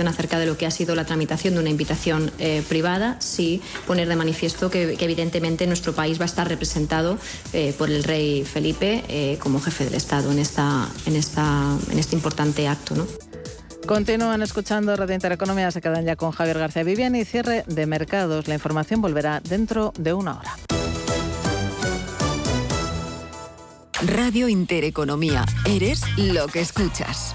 información acerca de lo que ha sido la tramitación de una invitación eh, privada, sí poner de manifiesto que, evidentemente nuestro país va a estar representado eh, por el rey Felipe eh, como jefe del Estado en, esta, en, esta, en este importante acto. ¿no? Continúan escuchando Radio Intereconomía, se quedan ya con Javier García Viviani y cierre de mercados. La información volverá dentro de una hora. Radio Intereconomía, eres lo que escuchas.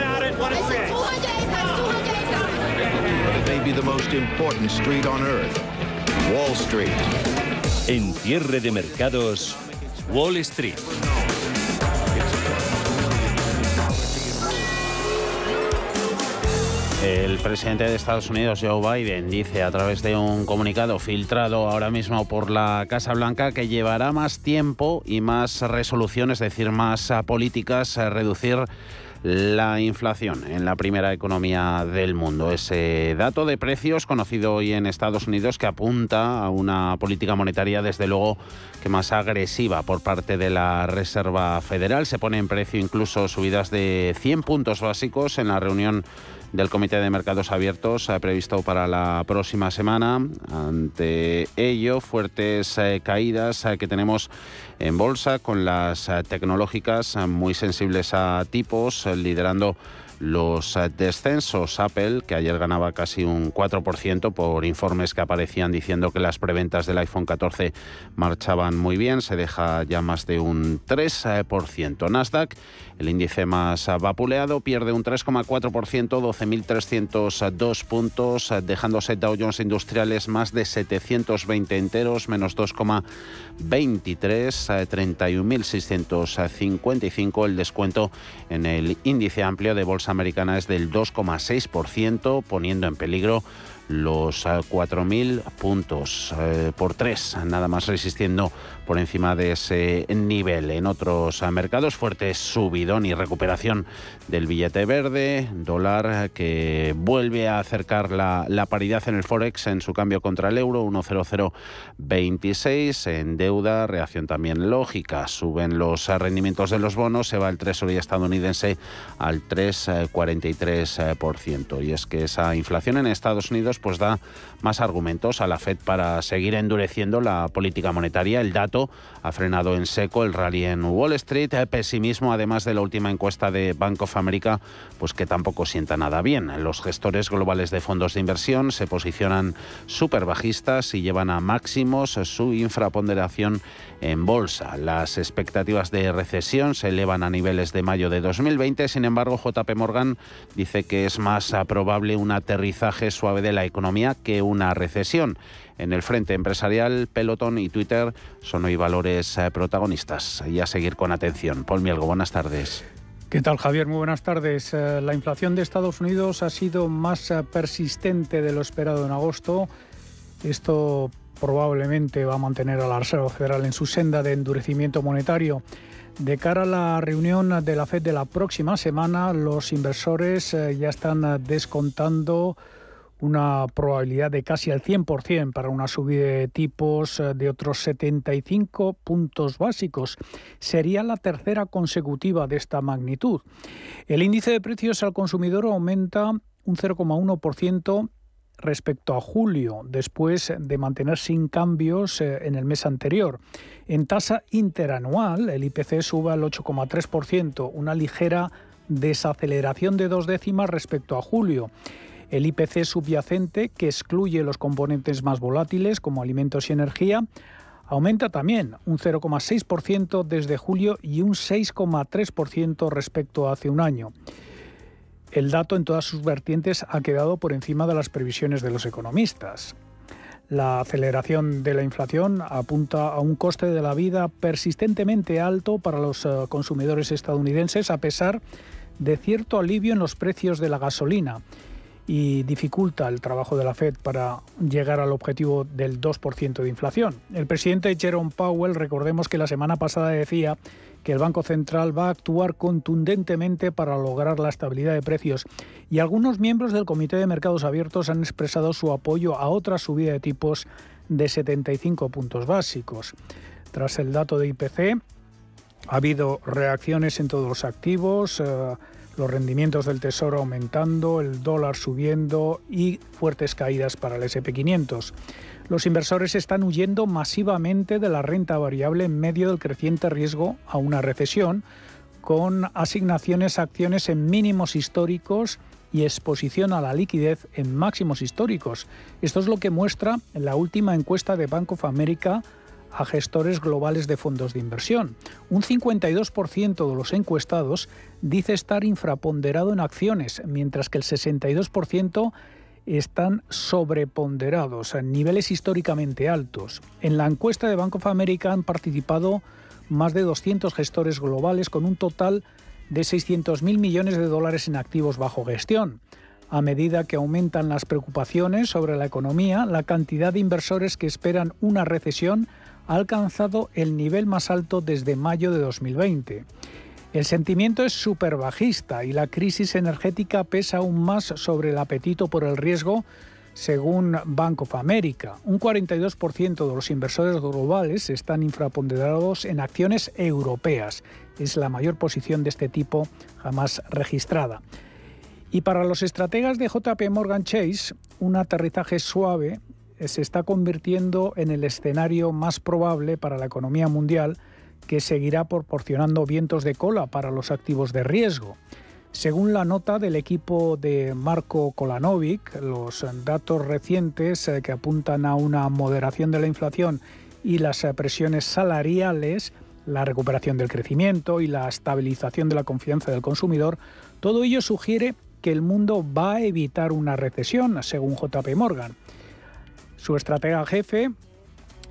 Most important street on earth, Wall Street. En cierre de mercados, Wall Street. El presidente de Estados Unidos, Joe Biden, dice a través de un comunicado filtrado ahora mismo por la Casa Blanca que llevará más tiempo y más resoluciones, es decir, más políticas a reducir la inflación en la primera economía del mundo. Ese dato de precios conocido hoy en Estados Unidos que apunta a una política monetaria desde luego que más agresiva por parte de la Reserva Federal. Se pone en precio incluso subidas de 100 puntos básicos en la reunión del Comité de Mercados Abiertos previsto para la próxima semana. Ante ello, fuertes eh, caídas eh, que tenemos en bolsa con las eh, tecnológicas muy sensibles a tipos, liderando los descensos. Apple, que ayer ganaba casi un 4% por informes que aparecían diciendo que las preventas del iPhone 14 marchaban muy bien, se deja ya más de un 3%. Nasdaq el índice más vapuleado pierde un 3,4%, 12.302 puntos, dejándose Dow Jones Industriales más de 720 enteros, menos 2,23, 31.655. El descuento en el índice amplio de bolsa americana es del 2,6%, poniendo en peligro los 4.000 eh, puntos eh, por tres, nada más resistiendo por encima de ese nivel. En otros eh, mercados, fuerte subidón y recuperación del billete verde, dólar que vuelve a acercar la, la paridad en el Forex en su cambio contra el euro, 1,0026. En deuda, reacción también lógica, suben los rendimientos de los bonos, se va el Treasury estadounidense al 3,43%. Y es que esa inflación en Estados Unidos pues da más argumentos a la Fed para seguir endureciendo la política monetaria. El dato ha frenado en seco el rally en Wall Street. Pesimismo, además de la última encuesta de Bank of America, pues que tampoco sienta nada bien. Los gestores globales de fondos de inversión se posicionan súper bajistas y llevan a máximos su infraponderación en bolsa. Las expectativas de recesión se elevan a niveles de mayo de 2020. Sin embargo, JP Morgan dice que es más probable un aterrizaje suave de la economía que una recesión. En el frente empresarial, Peloton y Twitter son hoy valores eh, protagonistas y a seguir con atención. Paul Mielgo, buenas tardes. ¿Qué tal, Javier? Muy buenas tardes. Eh, la inflación de Estados Unidos ha sido más eh, persistente de lo esperado en agosto. Esto probablemente va a mantener a la Reserva Federal en su senda de endurecimiento monetario. De cara a la reunión de la Fed de la próxima semana, los inversores ya están descontando una probabilidad de casi al 100% para una subida de tipos eh, de otros 75 puntos básicos. Sería la tercera consecutiva de esta magnitud. El índice de precios al consumidor aumenta un 0,1% respecto a julio, después de mantener sin cambios eh, en el mes anterior. En tasa interanual, el IPC sube al 8,3%, una ligera desaceleración de dos décimas respecto a julio. El IPC subyacente, que excluye los componentes más volátiles como alimentos y energía, aumenta también un 0,6% desde julio y un 6,3% respecto a hace un año. El dato en todas sus vertientes ha quedado por encima de las previsiones de los economistas. La aceleración de la inflación apunta a un coste de la vida persistentemente alto para los eh, consumidores estadounidenses a pesar de cierto alivio en los precios de la gasolina y dificulta el trabajo de la Fed para llegar al objetivo del 2% de inflación. El presidente Jerome Powell, recordemos que la semana pasada decía que el Banco Central va a actuar contundentemente para lograr la estabilidad de precios y algunos miembros del Comité de Mercados Abiertos han expresado su apoyo a otra subida de tipos de 75 puntos básicos. Tras el dato de IPC, ha habido reacciones en todos los activos, eh, los rendimientos del tesoro aumentando, el dólar subiendo y fuertes caídas para el SP500. Los inversores están huyendo masivamente de la renta variable en medio del creciente riesgo a una recesión, con asignaciones a acciones en mínimos históricos y exposición a la liquidez en máximos históricos. Esto es lo que muestra la última encuesta de Bank of America a gestores globales de fondos de inversión. Un 52% de los encuestados dice estar infraponderado en acciones, mientras que el 62% están sobreponderados a niveles históricamente altos. En la encuesta de Bank of America han participado más de 200 gestores globales con un total de 600.000 millones de dólares en activos bajo gestión. A medida que aumentan las preocupaciones sobre la economía, la cantidad de inversores que esperan una recesión ha alcanzado el nivel más alto desde mayo de 2020. El sentimiento es súper bajista y la crisis energética pesa aún más sobre el apetito por el riesgo, según Bank of America. Un 42% de los inversores globales están infraponderados en acciones europeas. Es la mayor posición de este tipo jamás registrada. Y para los estrategas de JP Morgan Chase, un aterrizaje suave se está convirtiendo en el escenario más probable para la economía mundial que seguirá proporcionando vientos de cola para los activos de riesgo. Según la nota del equipo de Marco Kolanovic, los datos recientes eh, que apuntan a una moderación de la inflación y las eh, presiones salariales, la recuperación del crecimiento y la estabilización de la confianza del consumidor, todo ello sugiere que el mundo va a evitar una recesión, según JP Morgan. Su estratega jefe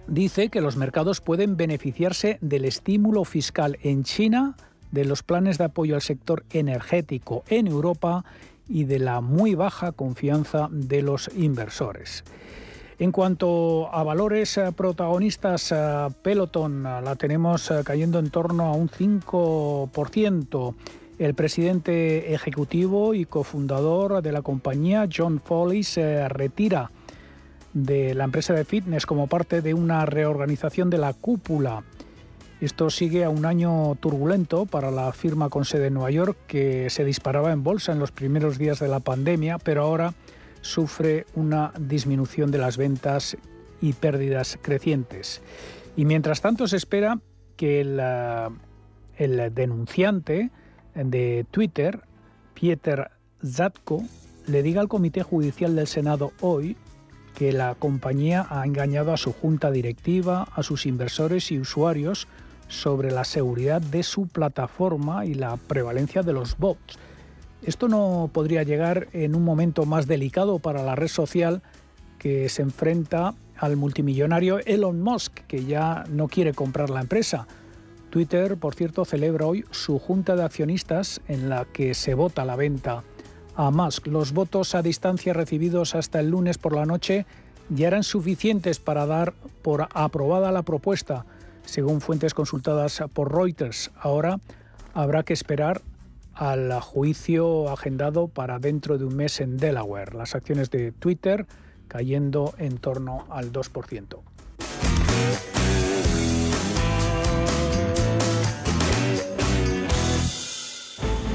dice que los mercados pueden beneficiarse del estímulo fiscal en China, de los planes de apoyo al sector energético en Europa y de la muy baja confianza de los inversores. En cuanto a valores eh, protagonistas, eh, Peloton eh, la tenemos cayendo en torno a un 5%. El presidente ejecutivo y cofundador de la compañía, John Foley, se retira de la empresa de fitness como parte de una reorganización de la cúpula. Esto sigue a un año turbulento para la firma con sede en Nueva York que se disparaba en bolsa en los primeros días de la pandemia, pero ahora sufre una disminución de las ventas y pérdidas crecientes. Y mientras tanto se espera que el, eh, el denunciante de Twitter, Pieter Zatko, le diga al Comité Judicial del Senado hoy que la compañía ha engañado a su junta directiva, a sus inversores y usuarios sobre la seguridad de su plataforma y la prevalencia de los bots. Esto no podría llegar en un momento más delicado para la red social que se enfrenta al multimillonario Elon Musk, que ya no quiere comprar la empresa. Twitter, por cierto, celebra hoy su junta de accionistas en la que se vota la venta a Musk. Los votos a distancia recibidos hasta el lunes por la noche ya eran suficientes para dar por aprobada la propuesta, según fuentes consultadas por Reuters. Ahora habrá que esperar al juicio agendado para dentro de un mes en Delaware. Las acciones de Twitter cayendo en torno al 2%.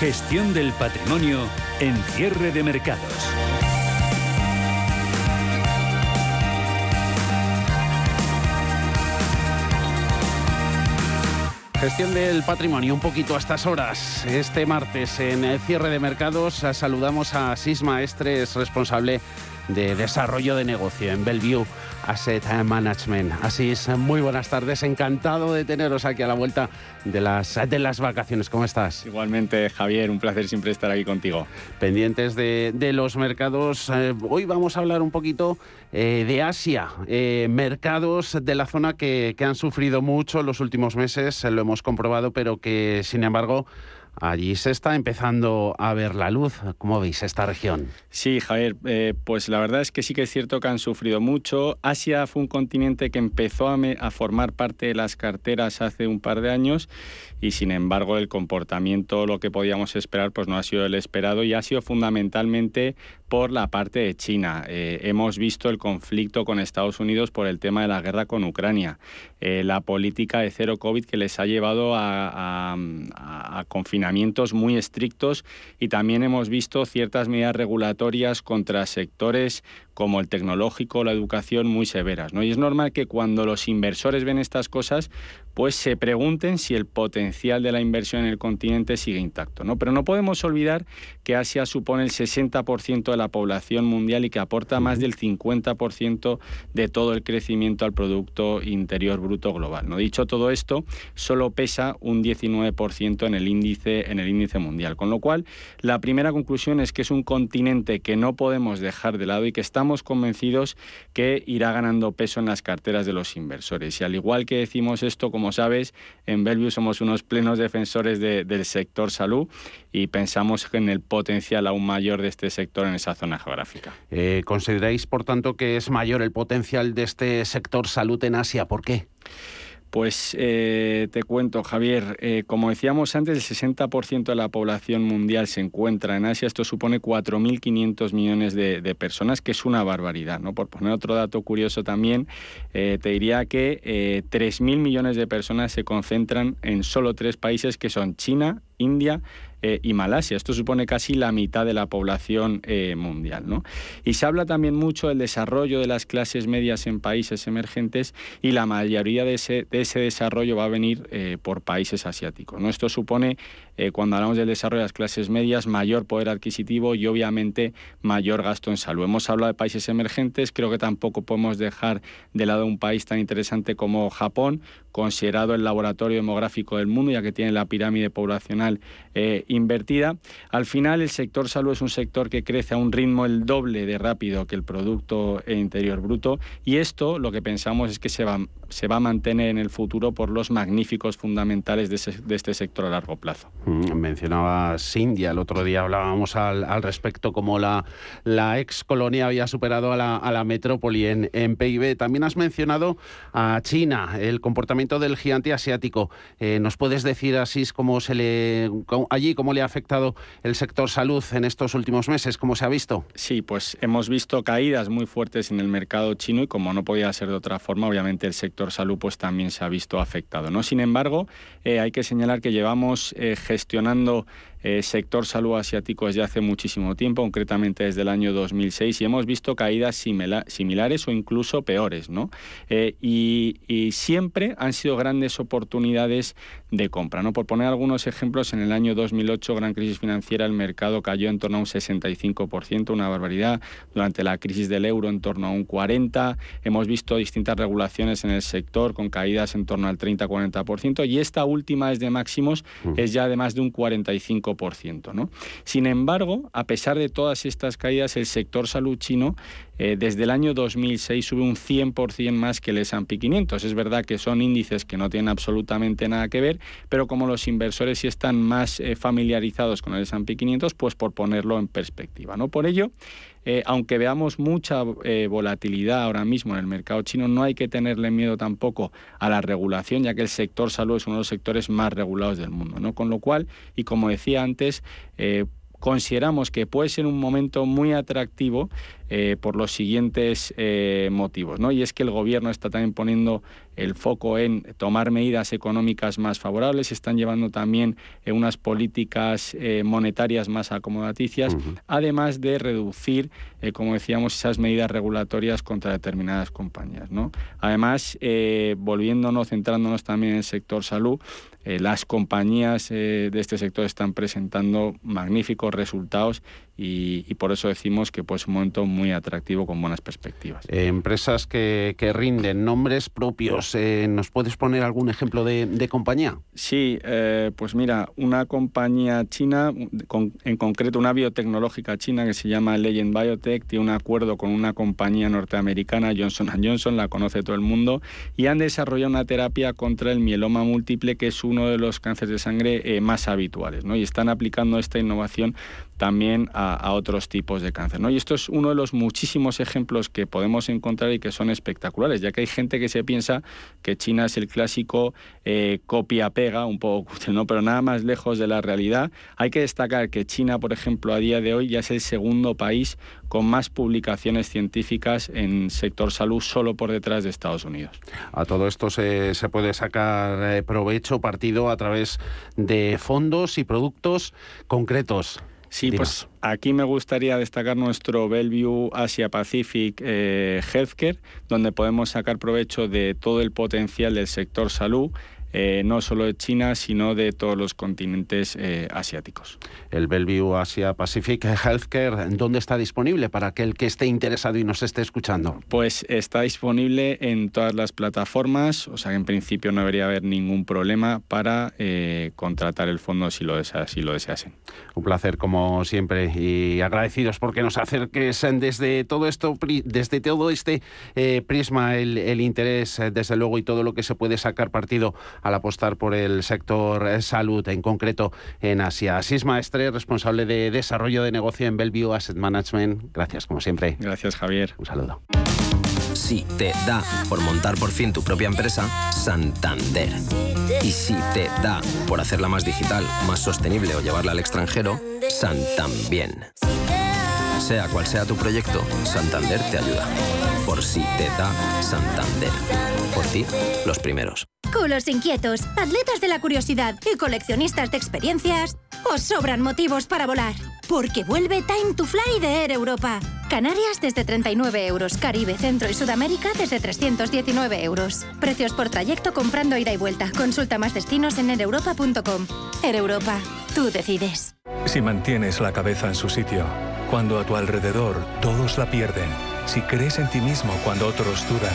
Gestión del patrimonio en cierre de mercados. Gestión del patrimonio, un poquito a estas horas. Este martes en el cierre de mercados saludamos a Sisma Estres, responsable de desarrollo de negocio en Bellevue Asset Management. Así es, muy buenas tardes, encantado de teneros aquí a la vuelta de las, de las vacaciones. ¿Cómo estás? Igualmente, Javier, un placer siempre estar aquí contigo. Pendientes de, los mercados, eh, hoy vamos a hablar un poquito eh, de Asia, eh, mercados de la zona que, que han sufrido mucho en los últimos meses, lo hemos comprobado, pero que sin embargo Allí se está empezando a ver la luz. ¿Cómo veis esta región? Sí, Javier, eh, pues la verdad es que sí que es cierto que han sufrido mucho. Asia fue un continente que empezó a, a, formar parte de las carteras hace un par de años y sin embargo el comportamiento, lo que podíamos esperar, pues no ha sido el esperado y ha sido fundamentalmente por la parte de China. Eh, hemos visto el conflicto con Estados Unidos por el tema de la guerra con Ucrania, eh, la política de cero COVID que les ha llevado a, muy estrictos y también hemos visto ciertas medidas regulatorias contra sectores como el tecnológico, la educación, muy severas. ¿no? Y es normal que cuando los inversores ven estas cosas, pues se pregunten si el potencial de la inversión en el continente sigue intacto. ¿no? Pero no podemos olvidar que Asia supone el 60% de la población mundial y que aporta más del 50% de todo el crecimiento al Producto Interior Bruto Global. ¿no? Dicho todo esto, solo pesa un 19% en el, índice, en el índice mundial. Con lo cual, la primera conclusión es que es un continente que no podemos dejar de lado y que estamos convencidos que irá ganando peso en las carteras de los inversores. Y al igual que decimos esto, como sabes, en Bellevue somos unos plenos defensores del sector salud y pensamos en el potencial aún mayor de este sector en esa zona geográfica. Eh, ¿Consideráis, por tanto, que es mayor el potencial de este sector salud en Asia? ¿Por qué? Pues eh, te cuento, Javier, eh, como decíamos antes, el 60% de la población mundial se encuentra en Asia. Esto supone 4.500 millones de, personas, que es una barbaridad. ¿no? Por poner otro dato curioso también, eh, te diría que 3.000 millones de personas se concentran en solo tres países, que son China, India eh, y Malasia. Esto supone casi la mitad de la población eh, mundial. ¿no? Y se habla también mucho del desarrollo de las clases medias en países emergentes y la mayoría de ese, de ese desarrollo va a venir eh, por países asiáticos. ¿no? Esto supone, cuando hablamos del desarrollo de las clases medias, mayor poder adquisitivo y obviamente mayor gasto en salud. Hemos hablado de países emergentes, creo que tampoco podemos dejar de lado un país tan interesante como Japón, considerado el laboratorio demográfico del mundo, ya que tiene la pirámide poblacional eh, invertida. Al final, el sector salud es un sector que crece a un ritmo el doble de rápido que el Producto Interior Bruto y esto lo que pensamos es que se va, se va a mantener en el futuro por los magníficos fundamentales de, este sector a largo plazo. Mm, mencionabas India, el otro día hablábamos al, respecto como la, la ex colonia había superado a la, metrópoli en, en PIB. También has mencionado a China, el comportamiento del gigante asiático. Eh, ¿Nos puedes decir así cómo se le allí cómo le ha afectado el sector salud en estos últimos meses? ¿Cómo se ha visto? Sí, pues hemos visto caídas muy fuertes en el mercado chino y como no podía ser de otra forma, obviamente el sector salud pues también se ha visto afectado. ¿no? Sin embargo, eh, hay que señalar que llevamos eh, gestionando eh, sector salud asiático desde hace muchísimo tiempo, concretamente desde el año 2006, y hemos visto caídas similares o incluso peores. ¿no? Eh, y, siempre han sido grandes oportunidades de compra. ¿no? Por poner algunos ejemplos, en el año 2008, gran crisis financiera, el mercado cayó en torno a un 65%, una barbaridad. Durante la crisis del euro, en torno a un 40%. Hemos visto distintas regulaciones en el sector con caídas en torno al 30-40%, y esta última es de máximos, mm. es ya de más de un 45%. ¿No? Sin embargo, a pesar de todas estas caídas, el sector salud chino eh, desde el año 2006 sube un 100% más que el S&P 500. Es verdad que son índices que no tienen absolutamente nada que ver, pero como los inversores sí están más eh, familiarizados con el S&P 500, pues por ponerlo en perspectiva. ¿no? Por ello, eh, aunque veamos mucha volatilidad ahora mismo en el mercado chino, no hay que tenerle miedo tampoco a la regulación, ya que el sector salud es uno de los sectores más regulados del mundo. ¿no? Con lo cual, y como decía antes, consideramos que puede ser un momento muy atractivo eh, por los siguientes eh, motivos. ¿no? Y es que el gobierno está también poniendo el foco en tomar medidas económicas más favorables, están llevando también eh, unas políticas monetarias más acomodaticias, además de reducir, como decíamos, esas medidas regulatorias contra determinadas compañías. ¿no? Además, volviéndonos, centrándonos también en el sector salud, las compañías de este sector están presentando magníficos resultados y, por eso decimos que pues, es un momento muy atractivo con buenas perspectivas. Eh, empresas que, rinden nombres propios, eh, ¿nos puedes poner algún ejemplo de, compañía? Sí, eh, pues mira, una compañía china, en concreto una biotecnológica china que se llama Legend Biotech, tiene un acuerdo con una compañía norteamericana, Johnson Johnson, la conoce todo el mundo, y han desarrollado una terapia contra el mieloma múltiple, que es uno de los cánceres de sangre más habituales, ¿no? y están aplicando esta innovación también a, otros tipos de cáncer. ¿no? Y esto es uno de los muchísimos ejemplos que podemos encontrar y que son espectaculares, ya que hay gente que se piensa que China es el clásico eh, copia-pega, un poco, ¿no? pero nada más lejos de la realidad. Hay que destacar que China, por ejemplo, a día de hoy ya es el segundo país con más publicaciones científicas en sector salud solo por detrás de Estados Unidos. A todo esto se, puede sacar eh, provecho, partido a través de fondos y productos concretos. Sí, pues aquí me gustaría destacar nuestro Bellevue Asia Pacific eh, Healthcare, donde podemos sacar provecho de todo el potencial del sector salud eh, no solo de China, sino de todos los continentes eh, asiáticos. El Bellevue Asia Pacific Healthcare, ¿dónde está disponible para aquel que esté interesado y nos esté escuchando? Pues está disponible en todas las plataformas, o sea que en principio no debería haber ningún problema para eh, contratar el fondo si lo, si lo deseasen. Un placer como siempre y agradecidos porque nos acerques desde todo esto, desde todo este prisma, el, el interés desde luego y todo lo que se puede sacar partido al apostar por el sector eh, salud, en concreto en Asia. Asís Maestre, responsable de desarrollo de negocio en Bellevue Asset Management. Gracias, como siempre. Gracias, Javier. Un saludo. Si te da por montar por fin tu propia empresa, Santander. Y si te da por hacerla más digital, más sostenible o llevarla al extranjero, Santambién. Sea cual sea tu proyecto, Santander te ayuda. Por si te da Santander. Ti, los primeros. Culos inquietos, atletas de la curiosidad y coleccionistas de experiencias, os sobran motivos para volar. Porque vuelve Time to Fly de Air Europa. Canarias desde 39 euros, Caribe, Centro y Sudamérica desde 319 euros. Precios por trayecto comprando ida y vuelta. Consulta más destinos en aereuropa.com. Air Europa, tú decides. Si mantienes la cabeza en su sitio, cuando a tu alrededor todos la pierden, si crees en ti mismo cuando otros dudan,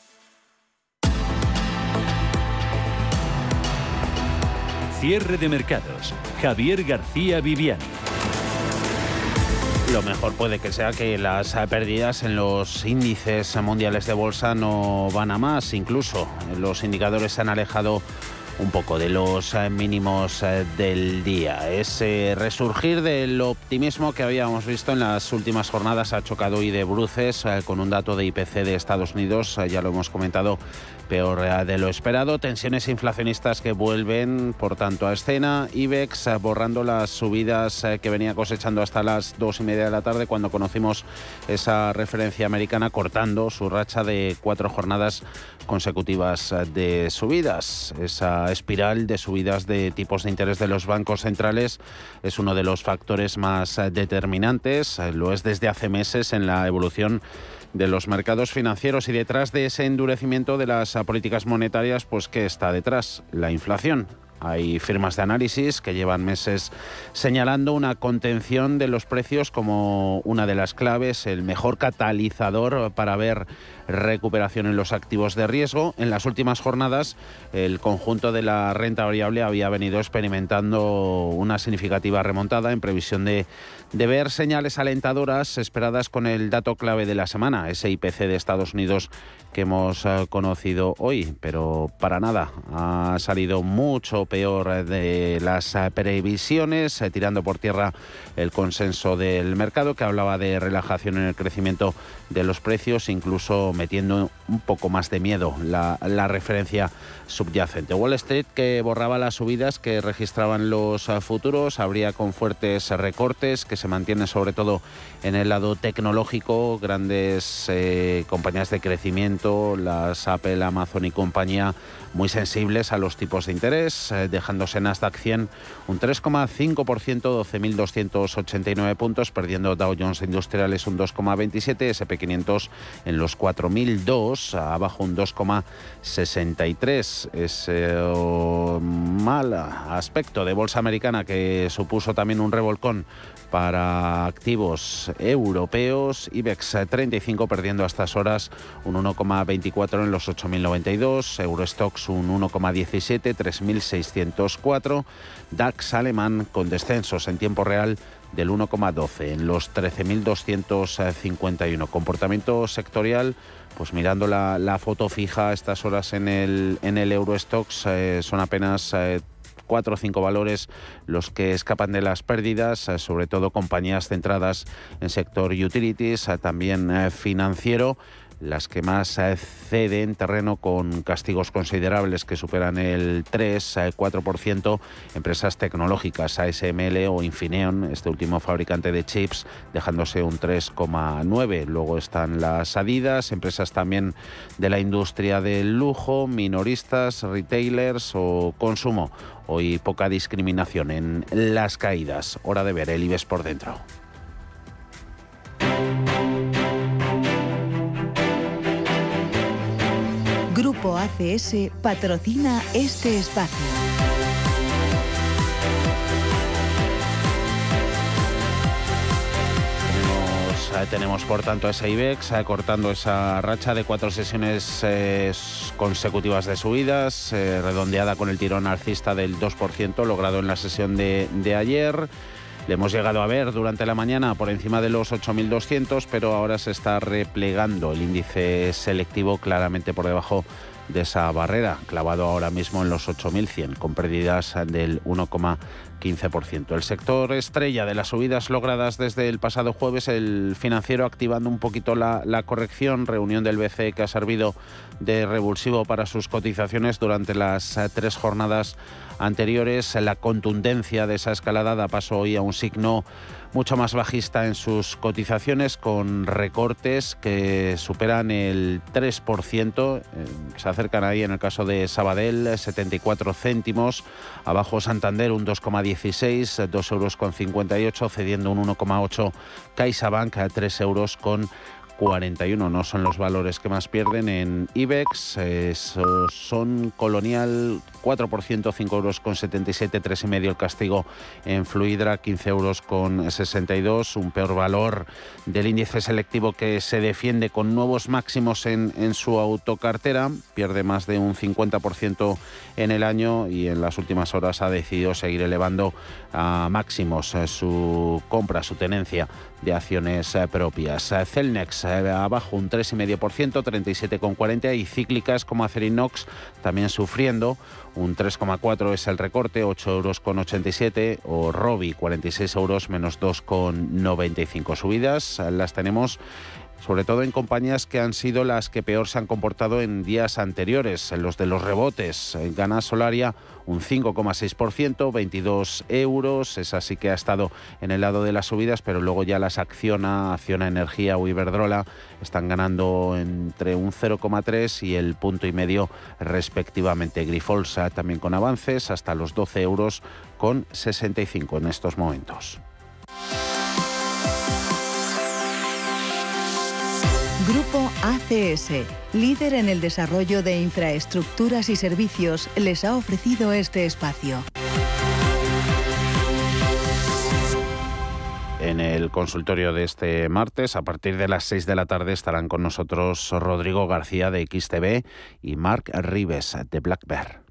Cierre de mercados. Javier García Viviani. Lo mejor puede que sea que las pérdidas en los índices mundiales de bolsa no van a más. Incluso los indicadores se han alejado un poco de los eh, mínimos eh, del día. Ese resurgir del optimismo que habíamos visto en las últimas jornadas ha chocado hoy de bruces eh, con un dato de IPC de Estados Unidos, ya lo hemos comentado, peor de lo esperado. Tensiones inflacionistas que vuelven, por tanto, a escena. IBEX borrando las subidas que venía cosechando hasta las dos y media de la tarde cuando conocimos esa referencia americana cortando su racha de cuatro jornadas consecutivas de subidas. Esa espiral de subidas de tipos de interés de los bancos centrales es uno de los factores más eh, determinantes, eh, lo es desde hace meses en la evolución de los mercados financieros y detrás de ese endurecimiento de las políticas monetarias, pues ¿qué está detrás? La inflación. Hay firmas de análisis que llevan meses señalando una contención de los precios como una de las claves, el mejor catalizador para ver recuperación en los activos de riesgo. En las últimas jornadas, el conjunto de la renta variable había venido experimentando una significativa remontada en previsión de, de ver señales alentadoras esperadas con el dato clave de la semana, ese IPC de Estados Unidos que hemos eh, conocido hoy, pero para nada ha salido mucho peor de las eh, previsiones, eh, tirando por tierra el consenso del mercado que hablaba de relajación en el crecimiento de los precios, incluso metiendo un poco más de miedo la, referencia subyacente. Wall Street que borraba las subidas que registraban los eh, futuros, habría con fuertes recortes que se mantienen sobre todo en el lado tecnológico, grandes eh, compañías de crecimiento, las Apple, Amazon y compañía muy sensibles a los tipos de interés, eh, dejándose Nasdaq 100 un 3,5%, 12.289 puntos, perdiendo Dow Jones Industriales un 2,27, SP500 en los 4.002, abajo un 2,63. Ese mal aspecto de bolsa americana que supuso también un revolcón para activos europeos, IBEX 35 perdiendo a estas horas un 1,24 en los 8.092, Eurostox un 1,17, 3.604, DAX alemán con descensos en tiempo real del 1,12 en los 13.251. Comportamiento sectorial, pues mirando la, foto fija a estas horas en el, en el Eurostox eh, son apenas eh, cuatro o cinco valores los que escapan de las pérdidas, eh, sobre todo compañías centradas en sector utilities, eh, también eh, financiero las que más ceden terreno con castigos considerables que superan el 3-4%, empresas tecnológicas ASML o Infineon, este último fabricante de chips, dejándose un 3,9%. Luego están las Adidas, empresas también de la industria del lujo, minoristas, retailers o consumo. Hoy poca discriminación en las caídas. Hora de ver el IBEX por dentro. ACS patrocina este espacio. Tenemos, por tanto ese IBEX eh, cortando esa racha de cuatro sesiones eh, consecutivas de subidas, eh, redondeada con el tirón alcista del 2% logrado en la sesión de, de ayer. Le hemos llegado a ver durante la mañana por encima de los 8.200, pero ahora se está replegando el índice selectivo claramente por debajo de esa barrera, clavado ahora mismo en los 8.100, con pérdidas del 1,15%. El sector estrella de las subidas logradas desde el pasado jueves, el financiero activando un poquito la, la corrección, reunión del BCE que ha servido de revulsivo para sus cotizaciones durante las eh, tres jornadas anteriores. La contundencia de esa escalada da paso hoy a un signo mucho más bajista en sus cotizaciones, con recortes que superan el 3%. Eh, se acercan ahí en el caso de Sabadell, 74 céntimos. Abajo Santander, un 2,16, 2 euros con 58, cediendo un 1,8. CaixaBank, 3 euros con 41 no son los valores que más pierden en IBEX, son Colonial 4%, 5 euros con 77, 3,5 el castigo en Fluidra, 15 euros con 62, un peor valor del índice selectivo que se defiende con nuevos máximos en, en su autocartera, pierde más de un 50% en el año y en las últimas horas ha decidido seguir elevando a máximos eh, su compra, su tenencia de acciones eh, propias. Eh, Celnex abajo un 3,5%, 37,40 y cíclicas como Acerinox también sufriendo un 3,4 es el recorte, 8 euros con 87, o Robi, 46 euros menos 2,95 subidas. Las tenemos sobre todo en compañías que han sido las que peor se han comportado en días anteriores, en los de los rebotes. Gana Solaria un 5,6%, 22 euros, esa sí que ha estado en el lado de las subidas, pero luego ya las Acciona, Acciona Energía o Iberdrola están ganando entre un 0,3 y el punto y medio respectivamente. Grifolsa también con avances hasta los 12 euros con 65 en estos momentos. Grupo ACS, líder en el desarrollo de infraestructuras y servicios, les ha ofrecido este espacio. En el consultorio de este martes, a partir de las 6 de la tarde, estarán con nosotros Rodrigo García de XTV y Mark Rives de Black Bear.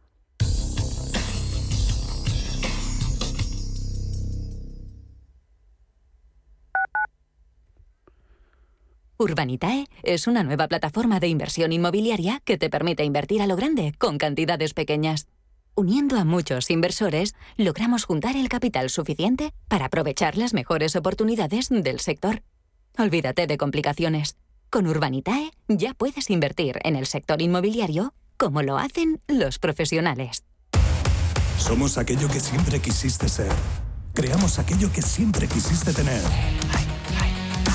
Urbanitae es una nueva plataforma de inversión inmobiliaria que te permite invertir a lo grande con cantidades pequeñas. Uniendo a muchos inversores, logramos juntar el capital suficiente para aprovechar las mejores oportunidades del sector. Olvídate de complicaciones. Con Urbanitae ya puedes invertir en el sector inmobiliario como lo hacen los profesionales. Somos aquello que siempre quisiste ser. Creamos aquello que siempre quisiste tener.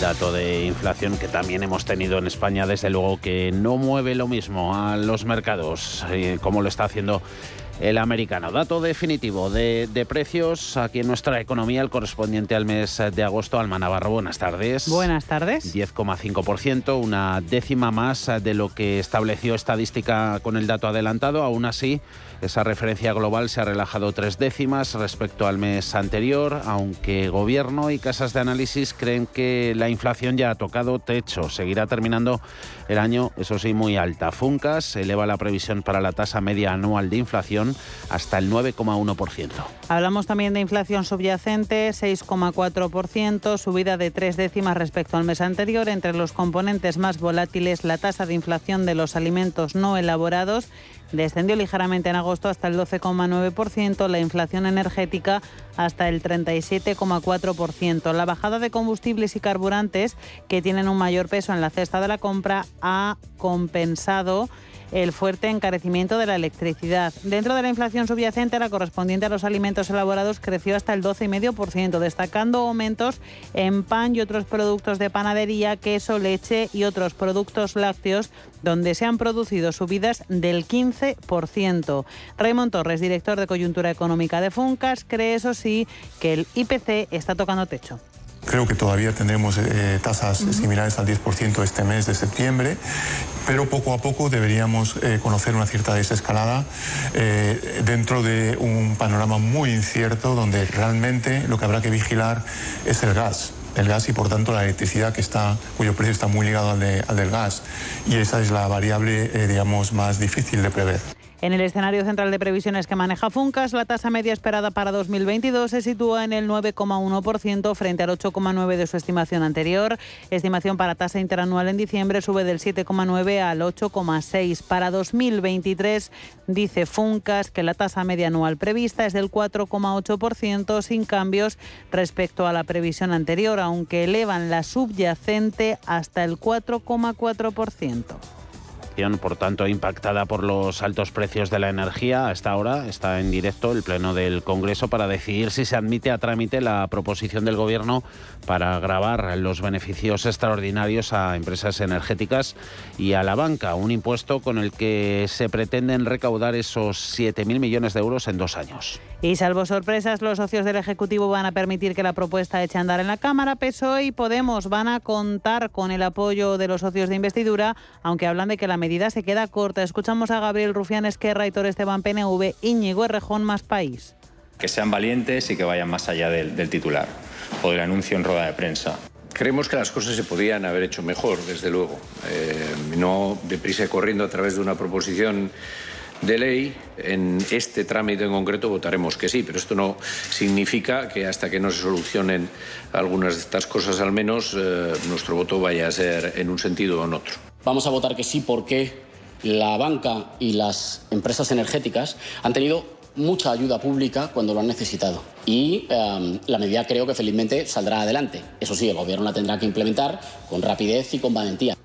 Dato de inflación que también hemos tenido en España, desde luego que no mueve lo mismo a los mercados eh, como lo está haciendo el americano. Dato definitivo de, de, precios aquí en nuestra economía, el correspondiente al mes de agosto. Alma Navarro, buenas tardes. Buenas tardes. 10,5%, una décima más de lo que estableció estadística con el dato adelantado. Aún así, esa referencia global se ha relajado tres décimas respecto al mes anterior, aunque gobierno y casas de análisis creen que la inflación ya ha tocado techo. Seguirá terminando el año, eso sí, muy alta. Funcas eleva la previsión para la tasa media anual de inflación hasta el 9,1%. Hablamos también de inflación subyacente, 6,4%, subida de tres décimas respecto al mes anterior. Entre los componentes más volátiles, la tasa de inflación de los alimentos no elaborados descendió ligeramente en agosto hasta el 12,9%, la inflación energética hasta el 37,4%. La bajada de combustibles y carburantes, que tienen un mayor peso en la cesta de la compra, ha compensado el fuerte encarecimiento de la electricidad. Dentro de la inflación subyacente, la correspondiente a los alimentos elaborados creció hasta el 12,5%, destacando aumentos en pan y otros productos de panadería, queso, leche y otros productos lácteos, donde se han producido subidas del 15%. Raymond Torres, director de coyuntura económica de Funcas, cree, eso sí, que el IPC está tocando techo. Creo que todavía tendremos eh, tasas similares al 10% este mes de septiembre, pero poco a poco deberíamos eh, conocer una cierta desescalada eh, dentro de un panorama muy incierto donde realmente lo que habrá que vigilar es el gas el gas y por tanto la electricidad que está, cuyo precio está muy ligado al, al del gas y esa es la variable digamos más difícil de prever. En el escenario central de previsiones que maneja Funcas, la tasa media esperada para 2022 se sitúa en el 9,1% frente al 8,9% de su estimación anterior. Estimación para tasa interanual en diciembre sube del 7,9 al 8,6. Para 2023 dice Funcas que la tasa media anual prevista es del 4,8% sin cambios respecto a la previsión anterior, aunque elevan la subyacente hasta el 4,4% por tanto, impactada por los altos precios de la energía. Hasta ahora está en directo el Pleno del Congreso para decidir si se admite a trámite la proposición del Gobierno para grabar los beneficios extraordinarios a empresas energéticas y a la banca, un impuesto con el que se pretenden recaudar esos 7.000 millones de euros en dos años. Y salvo sorpresas, los socios del Ejecutivo van a permitir que la propuesta eche a andar en la Cámara. PSOE y Podemos van a contar con el apoyo de los socios de investidura, aunque hablan de que la medida se queda corta. Escuchamos a Gabriel Rufián Esquerra y Tor Esteban PNV, Íñigo Errejón, Más País. Que sean valientes y que vayan más allá del, titular o del anuncio en rueda de prensa. Creemos que las cosas se podían haber hecho mejor, desde luego. Eh, no deprisa y corriendo a través de una proposición de ley, en este trámite en concreto votaremos que sí, pero esto no significa que hasta que no se solucionen algunas de estas cosas al menos eh, nuestro voto vaya a ser en un sentido o en otro. Vamos a votar que sí porque la banca y las empresas energéticas han tenido mucha ayuda pública cuando lo han necesitado. Y eh, la medida creo que felizmente saldrá adelante. Eso sí, el Gobierno la tendrá que implementar con rapidez y con valentía.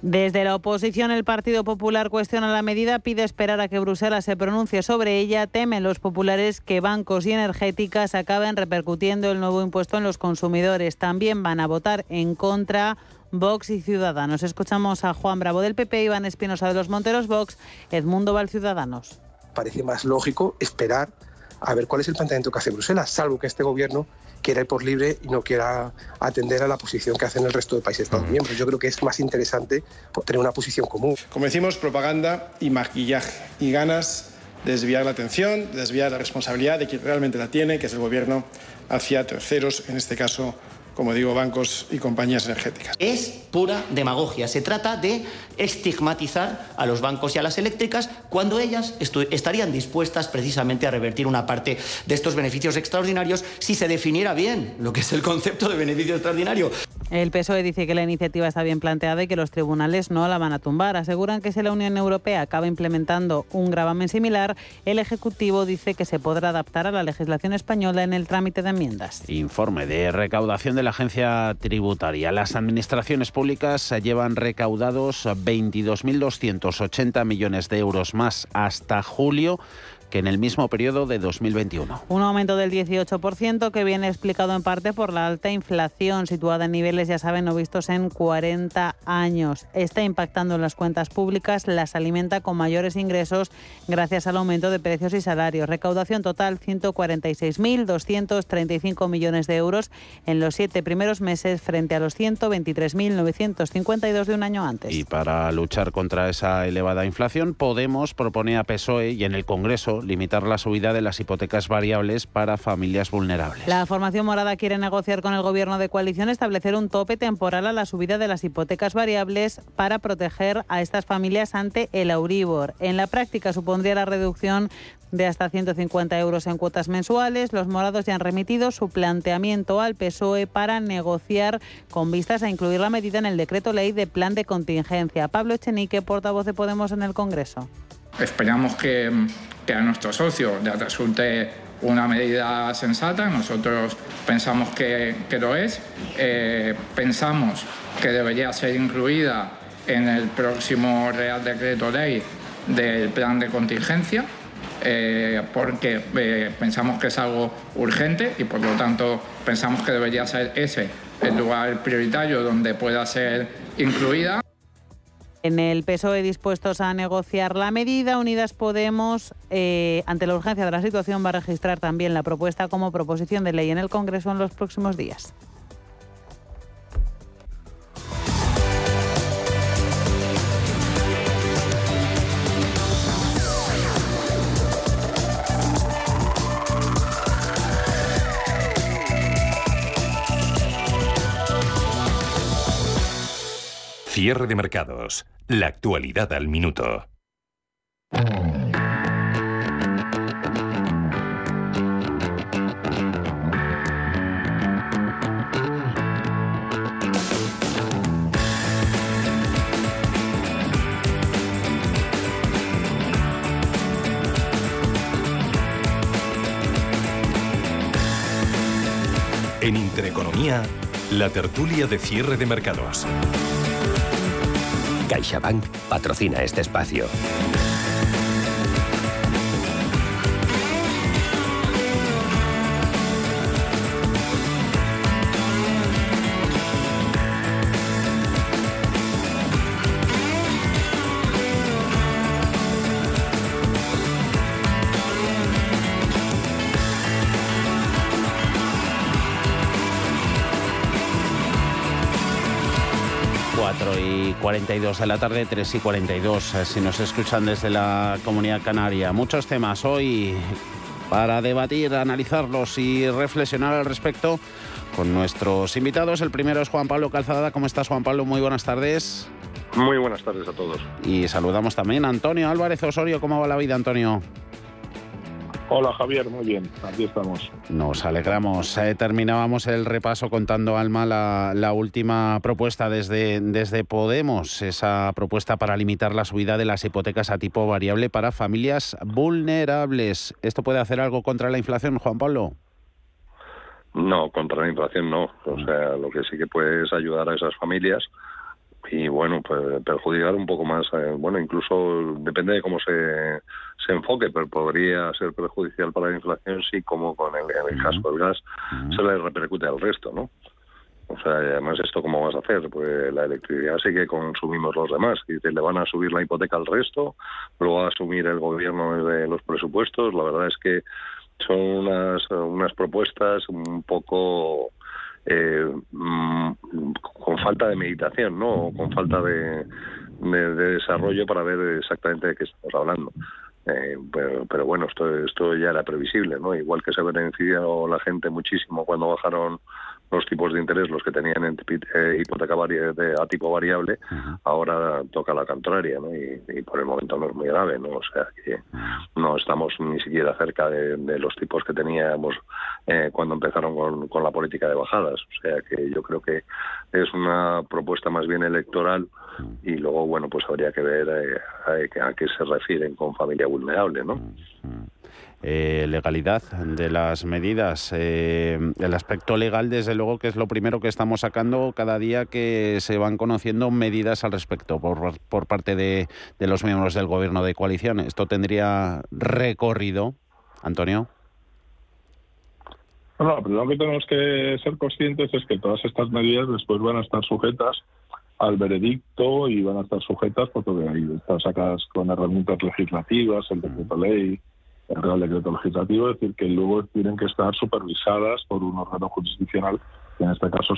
Desde la oposición, el Partido Popular cuestiona la medida, pide esperar a que Bruselas se pronuncie sobre ella. Temen los populares que bancos y energéticas acaben repercutiendo el nuevo impuesto en los consumidores. También van a votar en contra Vox y Ciudadanos. Escuchamos a Juan Bravo del PP, Iván Espinosa de los Monteros Vox, Edmundo Val Ciudadanos. Parece más lógico esperar a ver cuál es el planteamiento que hace Bruselas, salvo que este gobierno quiera ir por libre y no quiera atender a la posición que hacen el resto de países Estados miembros. Yo creo que es más interesante tener una posición común. Como decimos, propaganda y maquillaje y ganas de desviar la atención, desviar la responsabilidad de quien realmente la tiene, que es el gobierno, hacia terceros, en este caso como digo, bancos y compañías energéticas. Es pura demagogia. Se trata de estigmatizar a los bancos y a las eléctricas cuando ellas estarían dispuestas precisamente a revertir una parte de estos beneficios extraordinarios si se definiera bien lo que es el concepto de beneficio extraordinario. El PSOE dice que la iniciativa está bien planteada y que los tribunales no la van a tumbar. Aseguran que si la Unión Europea acaba implementando un gravamen similar, el Ejecutivo dice que se podrá adaptar a la legislación española en el trámite de enmiendas. Informe de recaudación de la agencia tributaria. Las administraciones públicas llevan recaudados 22.280 millones de euros más hasta julio que en el mismo periodo de 2021. Un aumento del 18% que viene explicado en parte por la alta inflación situada en niveles, ya saben, no vistos en 40 años. Está impactando en las cuentas públicas, las alimenta con mayores ingresos gracias al aumento de precios y salarios. Recaudación total 146.235 millones de euros en los siete primeros meses frente a los 123.952 de un año antes. Y para luchar contra esa elevada inflación, Podemos propone a PSOE y en el Congreso limitar la subida de las hipotecas variables para familias vulnerables. La formación morada quiere negociar con el gobierno de coalición establecer un tope temporal a la subida de las hipotecas variables para proteger a estas familias ante el Euribor. En la práctica supondría la reducción de hasta 150 euros en cuotas mensuales. Los morados ya han remitido su planteamiento al PSOE para negociar con vistas a incluir la medida en el decreto ley de plan de contingencia. Pablo Echenique, portavoz de Podemos en el Congreso. Esperamos que, a nuestro socio le resulte una medida sensata. Nosotros pensamos que, lo es. Eh, pensamos que debería ser incluida en el próximo Real Decreto Ley del plan de contingencia. Eh, porque eh, pensamos que es algo urgente y por lo tanto pensamos que debería ser ese el lugar prioritario donde pueda ser incluida. En el PSOE dispuestos a negociar la medida, Unidas Podemos, eh, ante la urgencia de la situación, va a registrar también la propuesta como proposición de ley en el Congreso en los próximos días. Cierre de mercados. La actualidad al minuto. En Intereconomía, la tertulia de cierre de mercados. CaixaBank patrocina este espacio. 42 de la tarde, 3 y 42, eh, si nos escuchan desde la comunidad canaria. Muchos temas hoy para debatir, analizarlos y reflexionar al respecto con nuestros invitados. El primero es Juan Pablo Calzada. ¿Cómo estás, Juan Pablo? Muy buenas tardes. Muy buenas tardes a todos. Y saludamos también a Antonio Álvarez Osorio. ¿Cómo va la vida, Antonio? Hola Javier, muy bien, aquí estamos. Nos alegramos. Eh, terminábamos el repaso contando, Alma, la, la, última propuesta desde, desde Podemos, esa propuesta para limitar la subida de las hipotecas a tipo variable para familias vulnerables. ¿Esto puede hacer algo contra la inflación, Juan Pablo? No, contra la inflación no. O sea, lo que sí que puede es ayudar a esas familias y bueno, pues perjudicar un poco más, eh, bueno, incluso depende de cómo se, se enfoque, pero podría ser perjudicial para la inflación si como con el, el caso del gas se le repercute al resto, ¿no? O sea, además esto cómo vas a hacer, pues la electricidad sí que consumimos los demás, y le van a subir la hipoteca al resto, lo va a asumir el gobierno de los presupuestos, la verdad es que son unas, unas propuestas un poco eh, mm, con falta de meditación, ¿no? con falta de, desarrollo para ver exactamente de qué estamos hablando. Eh, pero, pero, bueno, esto, esto ya era previsible, ¿no? Igual que se beneficiado la gente muchísimo cuando bajaron los tipos de interés, los que tenían en, eh, hipoteca de, a tipo variable, ahora toca la contraria, ¿no? Y, por el momento no es muy grave, ¿no? O sea que no estamos ni siquiera cerca de, los tipos que teníamos eh, cuando empezaron con, con, la política de bajadas. O sea que yo creo que es una propuesta más bien electoral y luego, bueno, pues habría que ver eh, a, qué se refieren con familia vulnerable, ¿no? Eh, legalidad de las medidas. Eh, el aspecto legal, desde luego, que es lo primero que estamos sacando cada día que se van conociendo medidas al respecto por, por parte de, de los miembros del gobierno de coalición. ¿Esto tendría recorrido, Antonio? Bueno, lo primero que tenemos que ser conscientes es que todas estas medidas después van a estar sujetas al veredicto y van a estar sujetas porque ahí están sacadas con herramientas legislativas, el decreto ley, el Real Decreto Legislativo, es decir, que luego tienen que estar supervisadas por un órgano jurisdiccional, que en este caso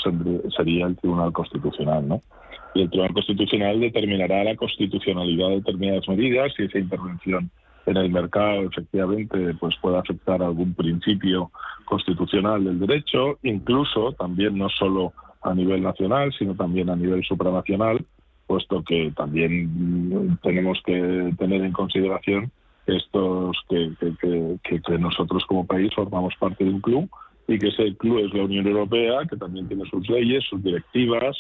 sería el Tribunal Constitucional, ¿no? Y el Tribunal Constitucional determinará la constitucionalidad de determinadas medidas y esa intervención en el mercado efectivamente pues puede afectar algún principio constitucional del derecho, incluso también no solo a nivel nacional, sino también a nivel supranacional, puesto que también tenemos que tener en consideración estos que, que, nosotros como país formamos parte de un club y que ese club es la Unión Europea, que también tiene sus leyes, sus directivas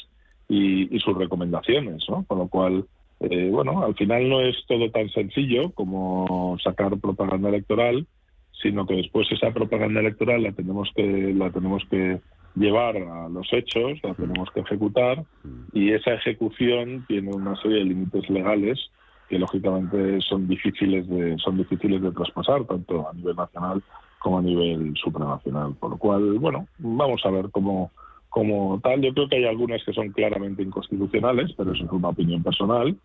y, sus recomendaciones, ¿no? Con lo cual, eh, bueno, al final no es todo tan sencillo como sacar propaganda electoral, sino que después esa propaganda electoral la tenemos que la tenemos que llevar a los hechos, la tenemos que ejecutar y esa ejecución tiene una serie de límites legales que lógicamente son difíciles de son difíciles de traspasar tanto a nivel nacional como a nivel supranacional. Por lo cual, bueno, vamos a ver cómo como tal. Yo creo que hay algunas que son claramente inconstitucionales, pero eso es una opinión personal,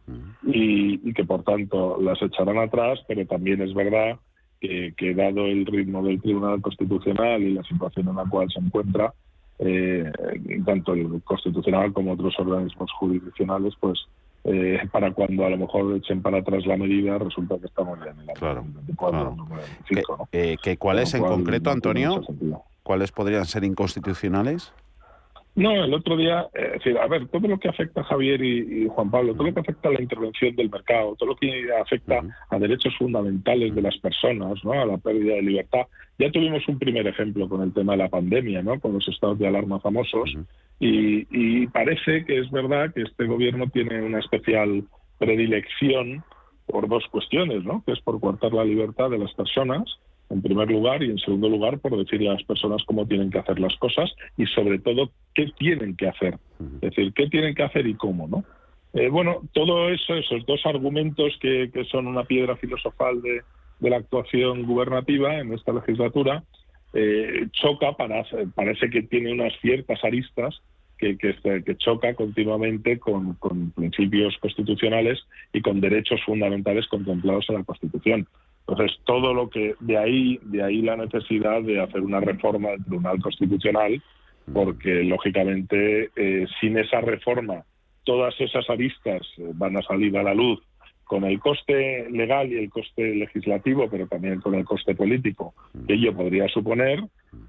y, que por tanto las echarán atrás, pero también es verdad que, dado el ritmo del Tribunal Constitucional y la situación en la cual se encuentra, eh, tanto el Constitucional como otros organismos jurisdiccionales, pues eh, para cuando a lo mejor echen para atrás la medida, resulta que estamos ya en el claro, 24, eh, ¿Cuáles en concreto, Antonio? ¿Cuáles podrían ser inconstitucionales? No, el otro día, eh, decir, a ver, todo lo que afecta a Javier y, Juan Pablo, todo lo que afecta a la intervención del mercado, todo lo que afecta a derechos fundamentales de las personas, ¿no? a la pérdida de libertad. Ya tuvimos un primer ejemplo con el tema de la pandemia, ¿no? con los estados de alarma famosos, y, y parece que es verdad que este gobierno tiene una especial predilección por dos cuestiones, ¿no? que es por cortar la libertad de las personas en primer lugar, y en segundo lugar, por decirle a las personas cómo tienen que hacer las cosas y sobre todo qué tienen que hacer. Es decir, qué tienen que hacer y cómo, ¿no? Eh, bueno, todo eso, esos dos argumentos que, son una piedra filosofal de, la actuación gubernativa en esta legislatura, eh, choca, para, parece que tiene unas ciertas aristas que, que, que choca continuamente con, con, principios constitucionales y con derechos fundamentales contemplados en la Constitución. Entonces, todo lo que de ahí, de ahí la necesidad de hacer una reforma del Tribunal Constitucional, porque lógicamente eh, sin esa reforma todas esas aristas eh, van a salir a la luz con el coste legal y el coste legislativo, pero también con el coste político que ello podría suponer,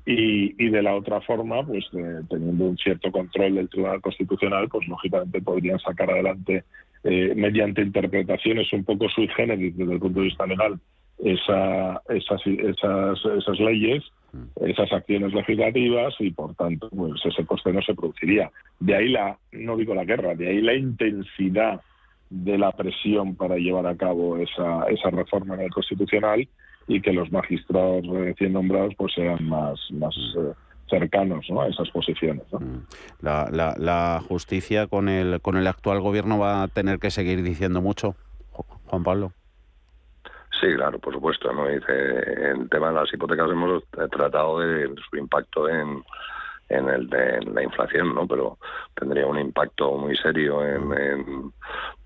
y, y de la otra forma, pues eh, teniendo un cierto control del Tribunal Constitucional, pues lógicamente podrían sacar adelante mediante interpretaciones un poco sui generis desde el punto de vista legal esa, esas, esas, esas leyes, esas acciones legislativas y por tanto pues ese coste no se produciría. De ahí la, no digo la guerra, de ahí la intensidad de la presión para llevar a cabo esa, esa reforma en el constitucional y que los magistrados recién nombrados pues sean más, más eh, cercanos a esas posiciones. La, la, la justicia con el, con el actual gobierno va a tener que seguir diciendo mucho, Juan Pablo. Sí, claro, por supuesto. ¿no? Dice, el tema de las hipotecas hemos tratado de su impacto en, en el de la inflación, ¿no? Pero tendría un impacto muy serio en,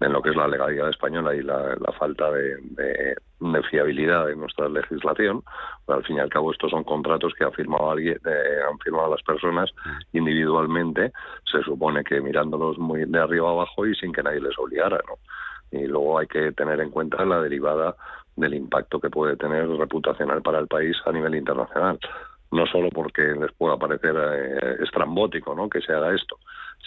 en, lo que es la legalidad española y la, falta de, de, fiabilidad de nuestra legislación. al fin y al cabo estos son contratos que ha firmado alguien, eh, han firmado las personas individualmente. Se supone que mirándolos muy de arriba abajo y sin que nadie les obligara, ¿no? Y luego hay que tener en cuenta la derivada del impacto que puede tener reputacional para el país a nivel internacional. No solo porque les pueda parecer eh, estrambótico ¿no? que se haga esto,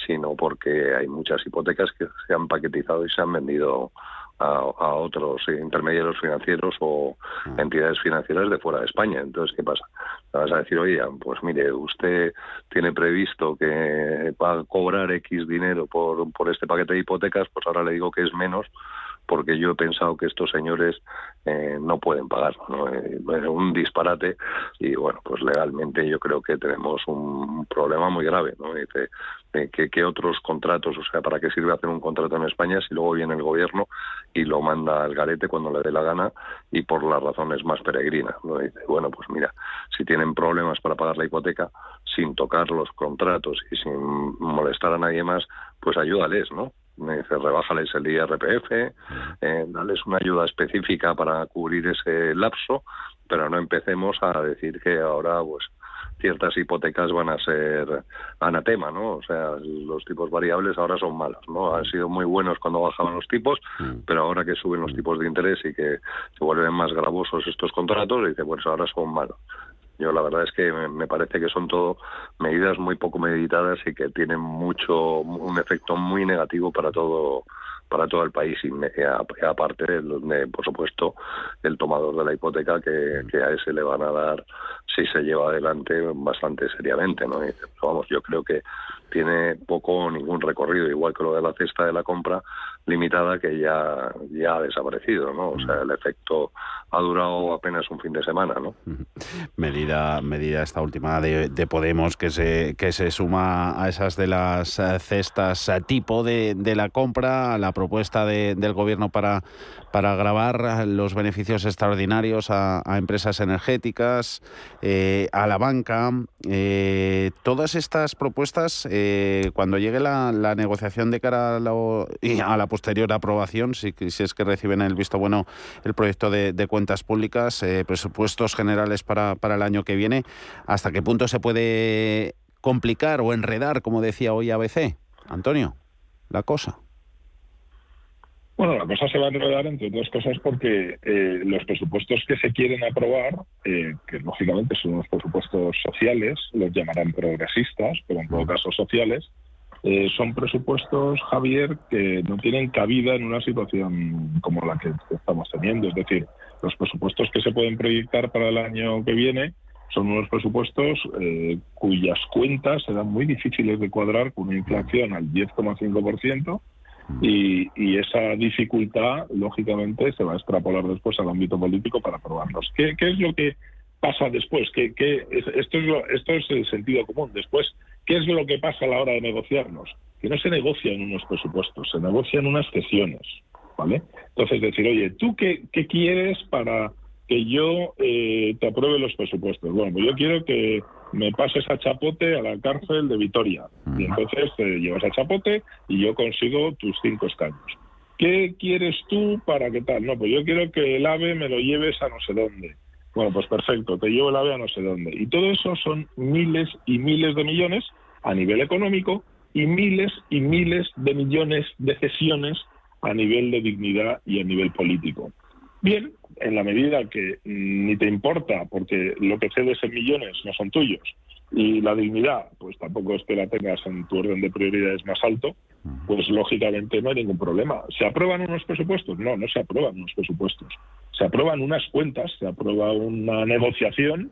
sino porque hay muchas hipotecas que se han paquetizado y se han vendido a, otros intermediarios financieros o mm. entidades financieras de fuera de España. Entonces, ¿qué pasa? vas a decir, oye, pues mire, usted tiene previsto que va a cobrar X dinero por, por este paquete de hipotecas, pues ahora le digo que es menos porque yo he pensado que estos señores eh, no pueden pagar. ¿no? Eh, un disparate y bueno, pues legalmente yo creo que tenemos un problema muy grave. ¿no? Dice, eh, otros contratos, o sea, ¿para qué sirve hacer un contrato en España si luego viene el gobierno y lo manda al garete cuando le dé la gana y por las razones más peregrinas? ¿no? Dice, bueno, pues mira, si tienen problemas para pagar la hipoteca sin tocar los contratos y sin molestar a nadie más, pues ayúdales, ¿no? Me dice rebájales el IRPF, eh, dales una ayuda específica para cubrir ese lapso, pero no empecemos a decir que ahora pues ciertas hipotecas van a ser anatema, ¿no? O sea, los tipos variables ahora son malos, ¿no? Han sido muy buenos cuando bajaban los tipos, pero ahora que suben los tipos de interés y que se vuelven más gravosos estos contratos, dice, pues ahora son malos. Yo la verdad es que me parece que son todo medidas muy poco meditadas y que tienen mucho un efecto muy negativo para todo para todo el país. Y aparte de, por supuesto el tomador de la hipoteca que, que, a ese le van a dar si se lleva adelante bastante seriamente no vamos yo creo que tiene poco o ningún recorrido. Igual que lo de la cesta de la compra limitada que ya ya ha desaparecido no o sea el efecto ha durado apenas un fin de semana no medida medida esta última de, de Podemos que se que se suma a esas de las eh, cestas eh, tipo de, de la compra a la propuesta del gobierno para, para grabar los beneficios extraordinarios a, empresas energéticas, eh, a la banca. Eh, todas estas propuestas, eh, cuando llegue la, negociación de cara a, a, la posterior aprobación, si, si, es que reciben el visto bueno el proyecto de, de cuentas públicas, presupuestos generales para, para el año que viene, ¿hasta qué punto se puede complicar o enredar, como decía hoy ABC? Antonio, la cosa. Bueno, la cosa se va a enredar entre otras cosas porque eh, los presupuestos que se quieren aprobar, eh, que lógicamente son unos presupuestos sociales, los llamarán progresistas, pero en todo caso sociales, eh, son presupuestos, Javier, que no tienen cabida en una situación como la que estamos teniendo. Es decir, los presupuestos que se pueden proyectar para el año que viene son unos presupuestos cuyas cuentas serán muy difíciles de cuadrar con una inflación al 10,5% y, esa dificultad, lógicamente, se va a extrapolar después al ámbito político para aprobarlos. ¿Qué, es lo que pasa después? ¿Qué, esto, es esto es el sentido común. Después, ¿qué es lo que pasa a la hora de negociarnos? Que no se negocian unos presupuestos, se negocian unas cesiones. ¿vale? Entonces, decir, oye, ¿tú qué, qué quieres para que yo eh, te apruebe los presupuestos? Bueno, pues yo quiero que me pases a Chapote a la cárcel de Vitoria. Y entonces te llevas a Chapote y yo consigo tus cinco escaños. ¿Qué quieres tú para qué tal? No, pues yo quiero que el AVE me lo lleves a no sé dónde. Bueno, pues perfecto, te llevo el AVE no sé dónde. Y todo eso son miles y miles de millones a nivel económico y miles y miles de millones de cesiones a nivel de dignidad y a nivel político. Bien, en la medida que ni te importa, porque lo que cedes en millones no son tuyos, y la dignidad, pues tampoco es que la tengas en tu orden de prioridades más alto, pues lógicamente no hay ningún problema. ¿Se aprueban unos presupuestos? No, no se aprueban unos presupuestos. Se aprueban unas cuentas, se aprueba una negociación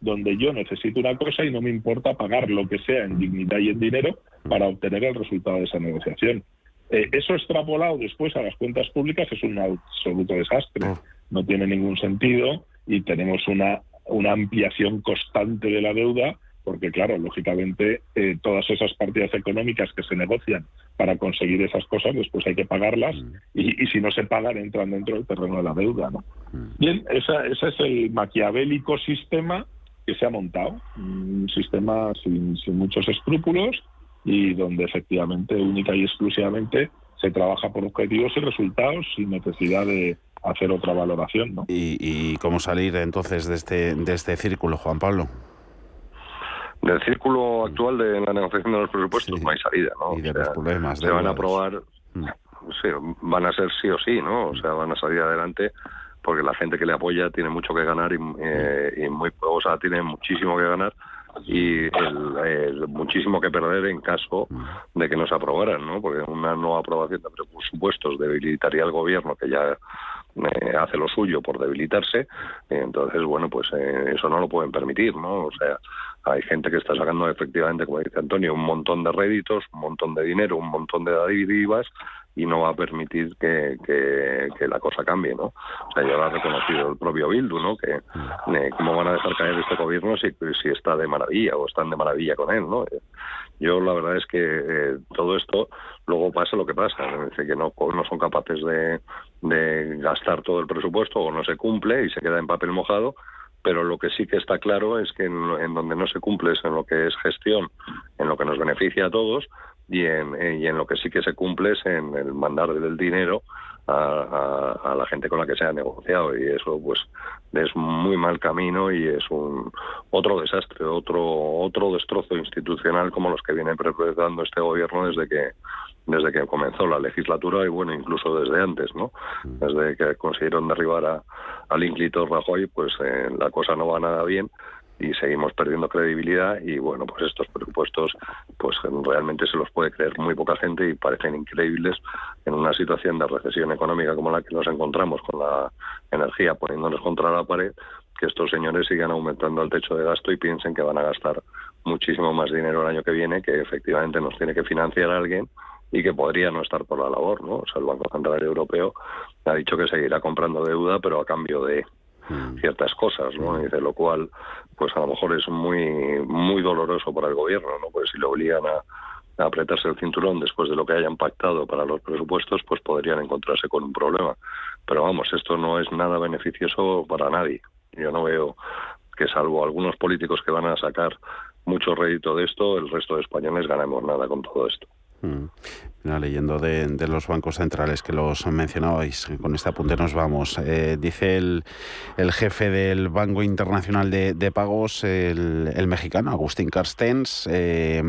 donde yo necesito una cosa y no me importa pagar lo que sea en dignidad y en dinero para obtener el resultado de esa negociación. Eh, eso extrapolado después a las cuentas públicas es un absoluto desastre. Oh no tiene ningún sentido y tenemos una, una ampliación constante de la deuda porque claro, lógicamente eh, todas esas partidas económicas que se negocian para conseguir esas cosas, después hay que pagarlas mm. y, si no se pagan entran dentro del terreno de la deuda. ¿no? Mm. Bien, esa, ese es el maquiavélico sistema que se ha montado, un sistema sin, sin muchos escrúpulos y donde efectivamente única y exclusivamente se trabaja por objetivos y resultados sin necesidad de, hacer otra valoración. ¿no? ¿Y, cómo salir entonces de este, de este círculo, Juan Pablo? Del círculo actual de la negociación de los presupuestos no hay salida, ¿no? Y de los problemas. Se van a aprobar, mm. van a ser sí o sí, ¿no? O sea, van a salir adelante porque la gente que le apoya tiene mucho que ganar y, eh, muy, o sea, tiene muchísimo que ganar y el, muchísimo que perder en caso mm. de que no se aprobaran, ¿no? Porque una no aprobación de presupuestos debilitaría al gobierno que ya eh, hace lo suyo por debilitarse, entonces, bueno, pues eh, eso no lo pueden permitir, ¿no? O sea, hay gente que está sacando efectivamente, como dice Antonio, un montón de réditos, un montón de dinero, un montón de dádivas y no va a permitir que, que, la cosa cambie, ¿no? O sea, ya lo ha reconocido el propio Bildu, ¿no? Que eh, cómo van a dejar caer este gobierno si, si está de maravilla o están de maravilla con él, ¿no? Yo la verdad es que eh, todo esto luego pasa lo que pasa, que no, no son capaces de, de gastar todo el presupuesto o no se cumple y se queda en papel mojado, pero lo que sí que está claro es que en, donde no se cumple es en lo que es gestión, en lo que nos beneficia a todos y en, y en lo que sí que se cumple es en el mandar del dinero a, la gente con la que se ha negociado. Y eso pues es muy mal camino y es un otro desastre, otro otro destrozo institucional como los que viene preparando este gobierno desde que desde que comenzó la legislatura y bueno incluso desde antes, ¿no? Desde que consiguieron derribar a, al ínclito Rajoy, pues eh, la cosa no va nada bien y seguimos perdiendo credibilidad y bueno pues estos presupuestos pues realmente se los puede creer muy poca gente y parecen increíbles en una situación de recesión económica como la que nos encontramos con la energía poniéndonos contra la pared que estos señores sigan aumentando el techo de gasto y piensen que van a gastar muchísimo más dinero el año que viene que efectivamente nos tiene que financiar alguien y que podría no estar por la labor, ¿no? O sea, el Banco Central Europeo ha dicho que seguirá comprando deuda, pero a cambio de Mm. ciertas cosas, ¿no? Y de lo cual, pues a lo mejor es muy muy doloroso para el gobierno, ¿no? Pues si le obligan a, apretarse el cinturón después de lo que hayan pactado para los presupuestos, pues podrían encontrarse con un problema. Pero vamos, esto no es nada beneficioso para nadie. Yo no veo que salvo algunos políticos que van a sacar mucho rédito de esto, el resto de españoles ganemos nada con todo esto. Mm leyendo de, los bancos centrales que los mencionabais, con este apunte nos vamos. Eh, dice el, el, jefe del Banco Internacional de, Pagos, el, mexicano, Agustín Carstens, eh,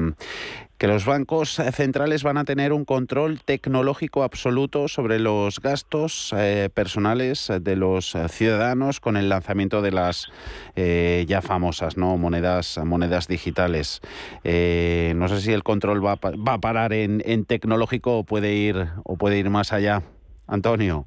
que los bancos centrales van a tener un control tecnológico absoluto sobre los gastos eh, personales de los ciudadanos con el lanzamiento de las ya famosas ¿no? monedas, monedas digitales. no sé si el control va, va a parar en, en tecnología lógico puede ir o puede ir más allá? Antonio,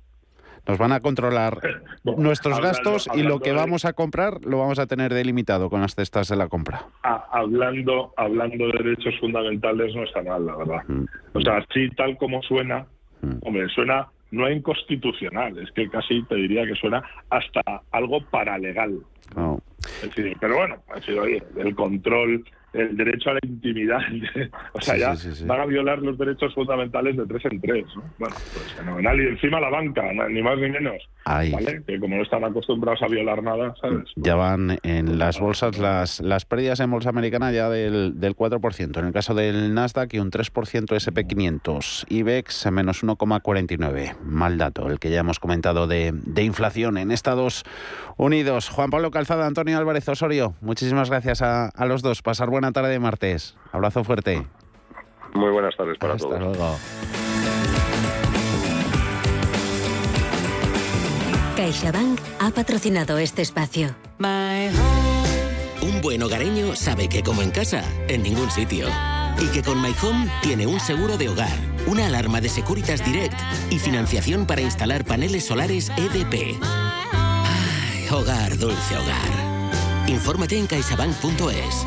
nos van a controlar nuestros gastos y lo que vamos a comprar lo vamos a tener delimitado con las cestas de la compra. hablando, hablando de derechos fundamentales no está mal, la verdad. Mm. O sea, así tal como suena, mm. hombre, suena no inconstitucional, es que casi te diría que suena hasta algo paralegal. pero bueno, ha sido el control el derecho a la intimidad. o sea, ya van a violar los derechos fundamentales de tres en tres. Bueno, pues fenomenal. Y encima la banca, ni más ni menos. ¿vale? Que como no están acostumbrados a violar nada, ¿sabes? Ya van en las bolsas las, las pérdidas en bolsa americana ya del, del 4%. En el caso del Nasdaq y un 3% SP500. IBEX menos 1,49. Mal dato, el que ya hemos comentado de, de inflación en Estados Unidos. Juan Pablo Calzada, Antonio Álvarez Osorio, muchísimas gracias a, a los dos. Pasar buena tarde de martes. Abrazo fuerte. Muy buenas tardes para Hasta todos. Luego. CaixaBank ha patrocinado este espacio. Un buen hogareño sabe que como en casa, en ningún sitio. Y que con My Home tiene un seguro de hogar, una alarma de Securitas Direct y financiación para instalar paneles solares EDP. Ay, hogar, dulce hogar. Infórmate en caixabank.es.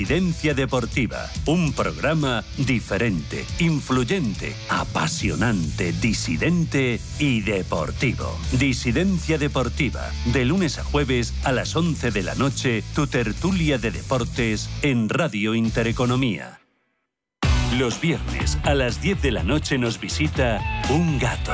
Disidencia Deportiva, un programa diferente, influyente, apasionante, disidente y deportivo. Disidencia Deportiva, de lunes a jueves a las 11 de la noche, tu tertulia de deportes en Radio Intereconomía. Los viernes a las 10 de la noche nos visita un gato,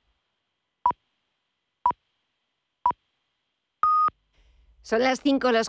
Son las 5 las